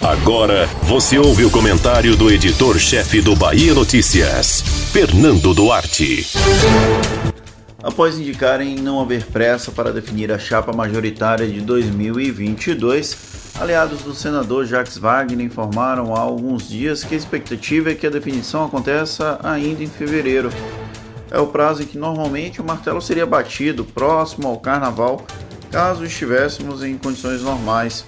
Agora você ouve o comentário do editor-chefe do Bahia Notícias, Fernando Duarte. Após indicarem não haver pressa para definir a chapa majoritária de 2022, aliados do senador Jacques Wagner informaram há alguns dias que a expectativa é que a definição aconteça ainda em fevereiro. É o prazo em que normalmente o martelo seria batido próximo ao carnaval, caso estivéssemos em condições normais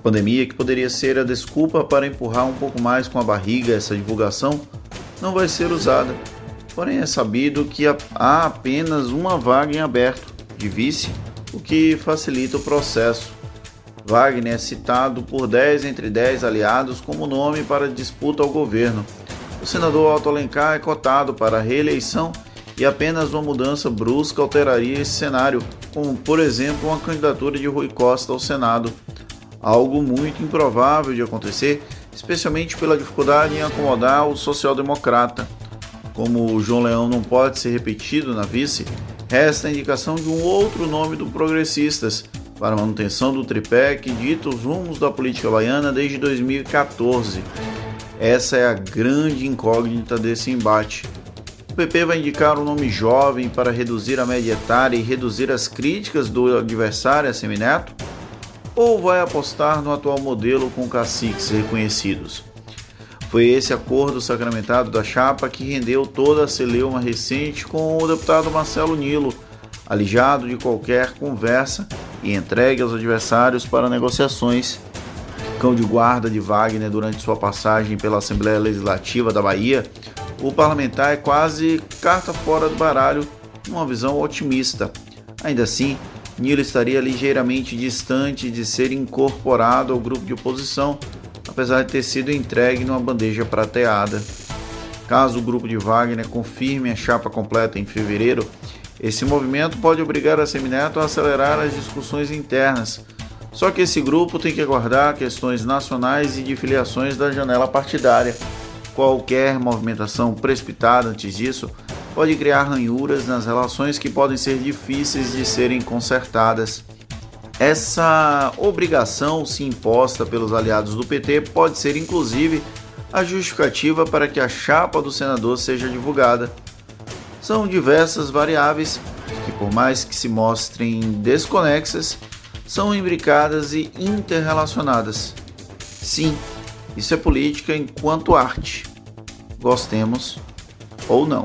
pandemia, que poderia ser a desculpa para empurrar um pouco mais com a barriga essa divulgação, não vai ser usada. Porém, é sabido que há apenas uma vaga em aberto de vice, o que facilita o processo. Wagner é citado por 10 entre 10 aliados como nome para disputa ao governo. O senador Otto Alencar é cotado para a reeleição e apenas uma mudança brusca alteraria esse cenário, como por exemplo uma candidatura de Rui Costa ao Senado algo muito improvável de acontecer, especialmente pela dificuldade em acomodar o social-democrata. Como o João Leão não pode ser repetido na vice, resta a indicação de um outro nome do Progressistas para manutenção do tripé que dita os rumos da política baiana desde 2014. Essa é a grande incógnita desse embate. O PP vai indicar um nome jovem para reduzir a média etária e reduzir as críticas do adversário a Semineto? Ou vai apostar no atual modelo com caciques reconhecidos? Foi esse acordo sacramentado da chapa que rendeu toda a celeuma recente com o deputado Marcelo Nilo, alijado de qualquer conversa e entregue aos adversários para negociações. Cão de guarda de Wagner durante sua passagem pela Assembleia Legislativa da Bahia, o parlamentar é quase carta fora do baralho, numa visão otimista. Ainda assim, Nilo estaria ligeiramente distante de ser incorporado ao grupo de oposição, apesar de ter sido entregue numa bandeja prateada. Caso o grupo de Wagner confirme a chapa completa em fevereiro, esse movimento pode obrigar a Semineto a acelerar as discussões internas. Só que esse grupo tem que aguardar questões nacionais e de filiações da janela partidária. Qualquer movimentação precipitada antes disso pode criar ranhuras nas relações que podem ser difíceis de serem consertadas. Essa obrigação, se imposta pelos aliados do PT, pode ser inclusive a justificativa para que a chapa do senador seja divulgada. São diversas variáveis que, por mais que se mostrem desconexas, são imbricadas e interrelacionadas. Sim, isso é política enquanto arte. Gostemos ou não.